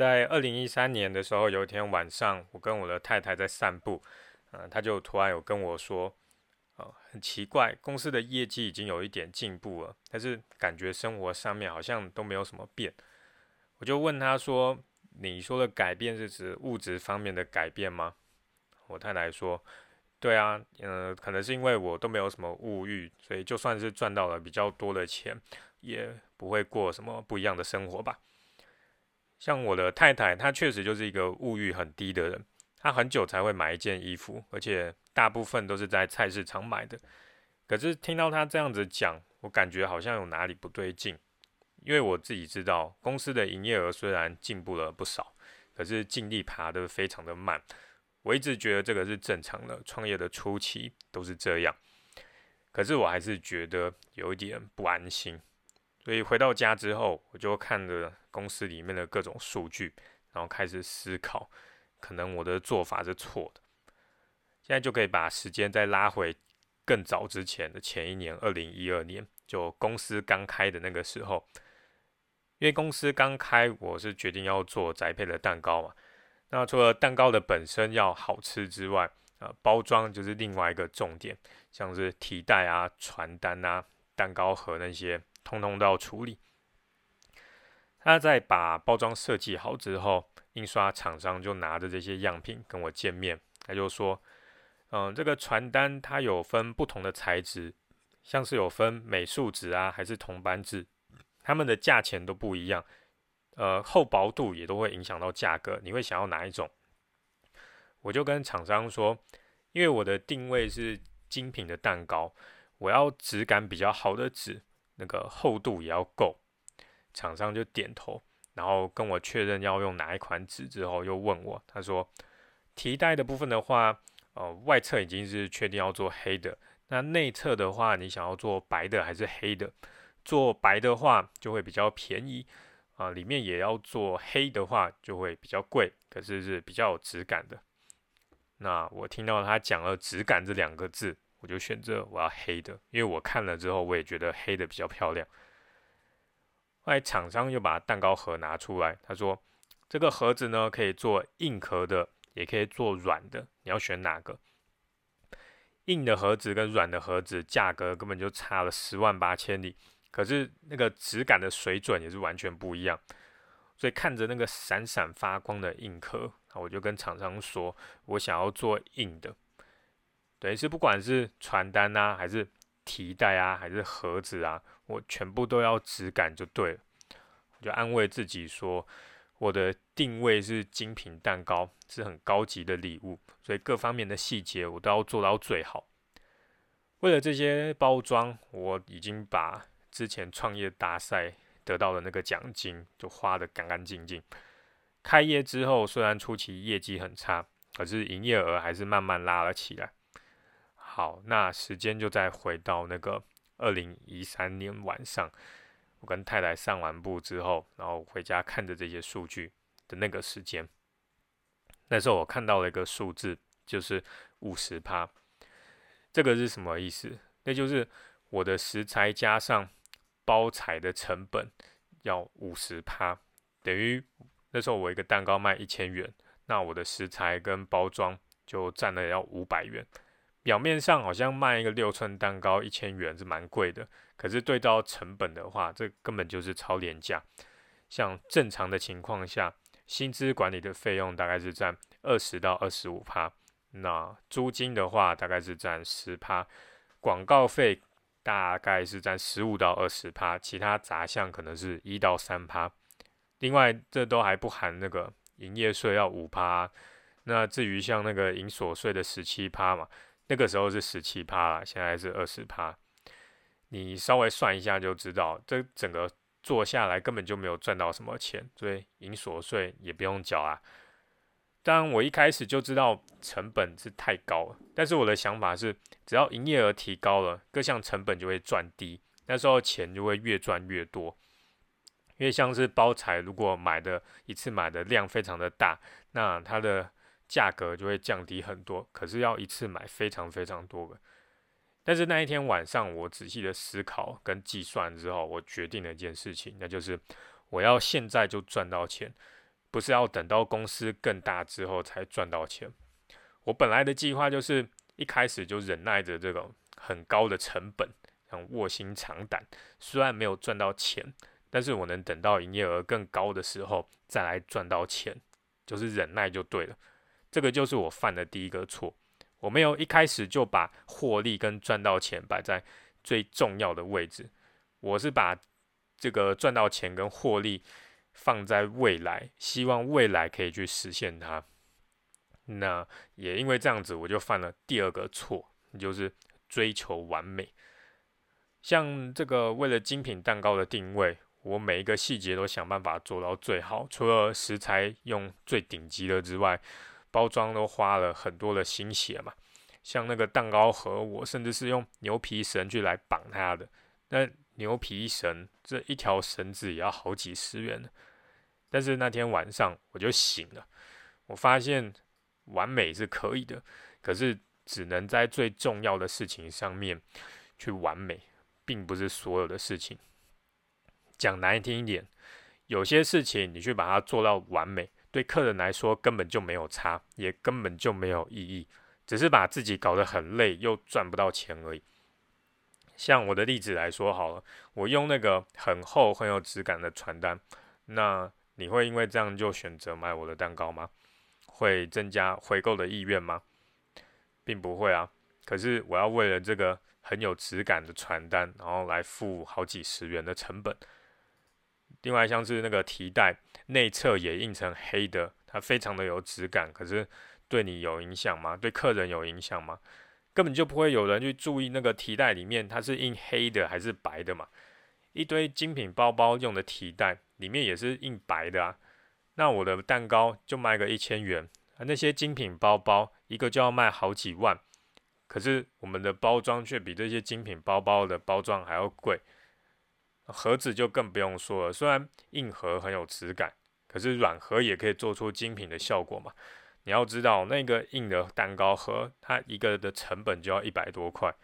在二零一三年的时候，有一天晚上，我跟我的太太在散步，嗯，她就突然有跟我说，哦，很奇怪，公司的业绩已经有一点进步了，但是感觉生活上面好像都没有什么变。我就问她说：“你说的改变是指物质方面的改变吗？”我太太说：“对啊，嗯，可能是因为我都没有什么物欲，所以就算是赚到了比较多的钱，也不会过什么不一样的生活吧。”像我的太太，她确实就是一个物欲很低的人。她很久才会买一件衣服，而且大部分都是在菜市场买的。可是听到她这样子讲，我感觉好像有哪里不对劲。因为我自己知道，公司的营业额虽然进步了不少，可是净利爬得非常的慢。我一直觉得这个是正常的，创业的初期都是这样。可是我还是觉得有一点不安心。所以回到家之后，我就看着公司里面的各种数据，然后开始思考，可能我的做法是错的。现在就可以把时间再拉回更早之前的前一年，二零一二年，就公司刚开的那个时候。因为公司刚开，我是决定要做宅配的蛋糕嘛。那除了蛋糕的本身要好吃之外，呃，包装就是另外一个重点，像是提袋啊、传单啊、蛋糕盒那些。通通都要处理。他在把包装设计好之后，印刷厂商就拿着这些样品跟我见面。他就说：“嗯，这个传单它有分不同的材质，像是有分美术纸啊，还是铜板纸，它们的价钱都不一样。呃，厚薄度也都会影响到价格。你会想要哪一种？”我就跟厂商说：“因为我的定位是精品的蛋糕，我要质感比较好的纸。”那个厚度也要够，厂商就点头，然后跟我确认要用哪一款纸之后，又问我，他说提袋的部分的话，呃，外侧已经是确定要做黑的，那内侧的话，你想要做白的还是黑的？做白的话就会比较便宜啊，里面也要做黑的话就会比较贵，可是是比较有质感的。那我听到他讲了“质感”这两个字。我就选择我要黑的，因为我看了之后，我也觉得黑的比较漂亮。后来厂商又把蛋糕盒拿出来，他说：“这个盒子呢，可以做硬壳的，也可以做软的，你要选哪个？”硬的盒子跟软的盒子价格根本就差了十万八千里，可是那个质感的水准也是完全不一样。所以看着那个闪闪发光的硬壳，我就跟厂商说：“我想要做硬的。”等于是不管是传单啊，还是提袋啊，还是盒子啊，我全部都要质感就对了。我就安慰自己说，我的定位是精品蛋糕，是很高级的礼物，所以各方面的细节我都要做到最好。为了这些包装，我已经把之前创业大赛得到的那个奖金就花得干干净净。开业之后，虽然初期业绩很差，可是营业额还是慢慢拉了起来。好，那时间就再回到那个二零一三年晚上，我跟太太上完步之后，然后回家看着这些数据的那个时间，那时候我看到了一个数字，就是五十趴。这个是什么意思？那就是我的食材加上包材的成本要五十趴，等于那时候我一个蛋糕卖一千元，那我的食材跟包装就占了要五百元。表面上好像卖一个六寸蛋糕一千元是蛮贵的，可是对到成本的话，这根本就是超廉价。像正常的情况下，薪资管理的费用大概是占二十到二十五趴，那租金的话大概是占十趴，广告费大概是占十五到二十趴，其他杂项可能是一到三趴。另外，这都还不含那个营业税要五趴，那至于像那个营所税的十七趴嘛。那个时候是十七趴，现在是二十趴。你稍微算一下就知道，这整个做下来根本就没有赚到什么钱，所以营所税也不用缴啊。当然，我一开始就知道成本是太高了，但是我的想法是，只要营业额提高了，各项成本就会赚低，那时候钱就会越赚越多。因为像是包材，如果买的一次买的量非常的大，那它的价格就会降低很多，可是要一次买非常非常多个。但是那一天晚上，我仔细的思考跟计算之后，我决定了一件事情，那就是我要现在就赚到钱，不是要等到公司更大之后才赚到钱。我本来的计划就是一开始就忍耐着这种很高的成本，想卧薪尝胆。虽然没有赚到钱，但是我能等到营业额更高的时候再来赚到钱，就是忍耐就对了。这个就是我犯的第一个错，我没有一开始就把获利跟赚到钱摆在最重要的位置，我是把这个赚到钱跟获利放在未来，希望未来可以去实现它。那也因为这样子，我就犯了第二个错，就是追求完美。像这个为了精品蛋糕的定位，我每一个细节都想办法做到最好。除了食材用最顶级的之外，包装都花了很多的心血嘛。像那个蛋糕盒，我甚至是用牛皮绳去来绑它的。那牛皮绳这一条绳子也要好几十元呢。但是那天晚上我就醒了，我发现。完美是可以的，可是只能在最重要的事情上面去完美，并不是所有的事情。讲难听一点，有些事情你去把它做到完美，对客人来说根本就没有差，也根本就没有意义，只是把自己搞得很累，又赚不到钱而已。像我的例子来说好了，我用那个很厚很有质感的传单，那你会因为这样就选择买我的蛋糕吗？会增加回购的意愿吗？并不会啊。可是我要为了这个很有质感的传单，然后来付好几十元的成本。另外像是那个提袋，内侧也印成黑的，它非常的有质感。可是对你有影响吗？对客人有影响吗？根本就不会有人去注意那个提袋里面它是印黑的还是白的嘛。一堆精品包包用的提袋里面也是印白的啊。那我的蛋糕就卖个一千元，那些精品包包一个就要卖好几万，可是我们的包装却比这些精品包包的包装还要贵，盒子就更不用说了。虽然硬盒很有质感，可是软盒也可以做出精品的效果嘛。你要知道，那个硬的蛋糕盒，它一个的成本就要一百多块，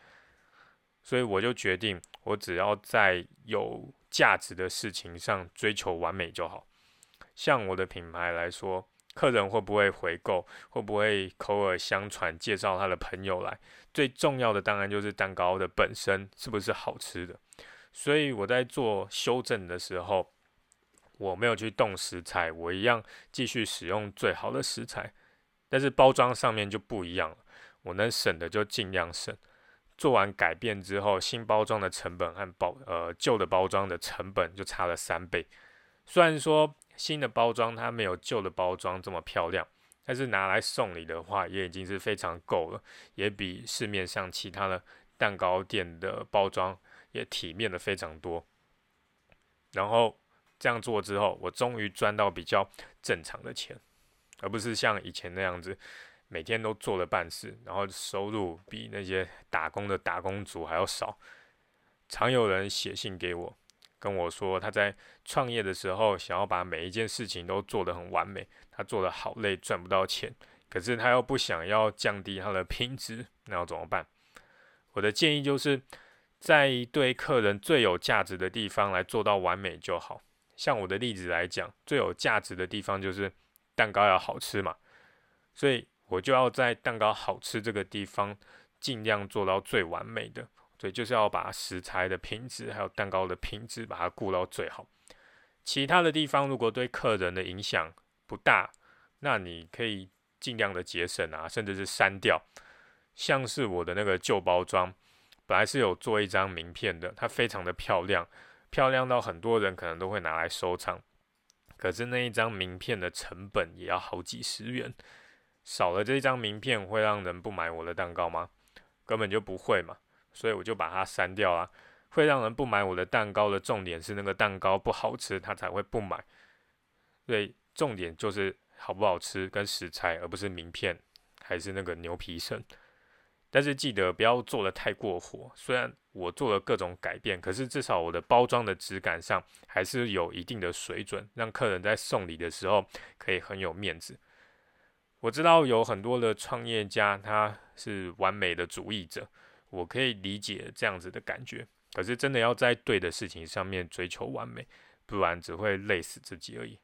所以我就决定，我只要在有价值的事情上追求完美就好。像我的品牌来说，客人会不会回购，会不会口耳相传介绍他的朋友来？最重要的当然就是蛋糕的本身是不是好吃的。所以我在做修正的时候，我没有去动食材，我一样继续使用最好的食材，但是包装上面就不一样了。我能省的就尽量省。做完改变之后，新包装的成本和包呃旧的包装的成本就差了三倍。虽然说。新的包装它没有旧的包装这么漂亮，但是拿来送礼的话也已经是非常够了，也比市面上其他的蛋糕店的包装也体面的非常多。然后这样做之后，我终于赚到比较正常的钱，而不是像以前那样子每天都做了办事，然后收入比那些打工的打工族还要少。常有人写信给我。跟我说，他在创业的时候想要把每一件事情都做得很完美，他做得好累，赚不到钱，可是他又不想要降低他的 品质，那要怎么办？我的建议就是，在对客人最有价值的地方来做到完美就好。像我的例子来讲，最有价值的地方就是蛋糕要好吃嘛，所以我就要在蛋糕好吃这个地方尽量做到最完美的。所以就是要把食材的品质，还有蛋糕的品质，把它顾到最好。其他的地方如果对客人的影响不大，那你可以尽量的节省啊，甚至是删掉。像是我的那个旧包装，本来是有做一张名片的，它非常的漂亮，漂亮到很多人可能都会拿来收藏。可是那一张名片的成本也要好几十元，少了这张名片会让人不买我的蛋糕吗？根本就不会嘛。所以我就把它删掉啊，会让人不买我的蛋糕的重点是那个蛋糕不好吃，他才会不买。所以重点就是好不好吃跟食材，而不是名片还是那个牛皮绳。但是记得不要做的太过火。虽然我做了各种改变，可是至少我的包装的质感上还是有一定的水准，让客人在送礼的时候可以很有面子。我知道有很多的创业家他是完美的主义者。我可以理解这样子的感觉，可是真的要在对的事情上面追求完美，不然只会累死自己而已。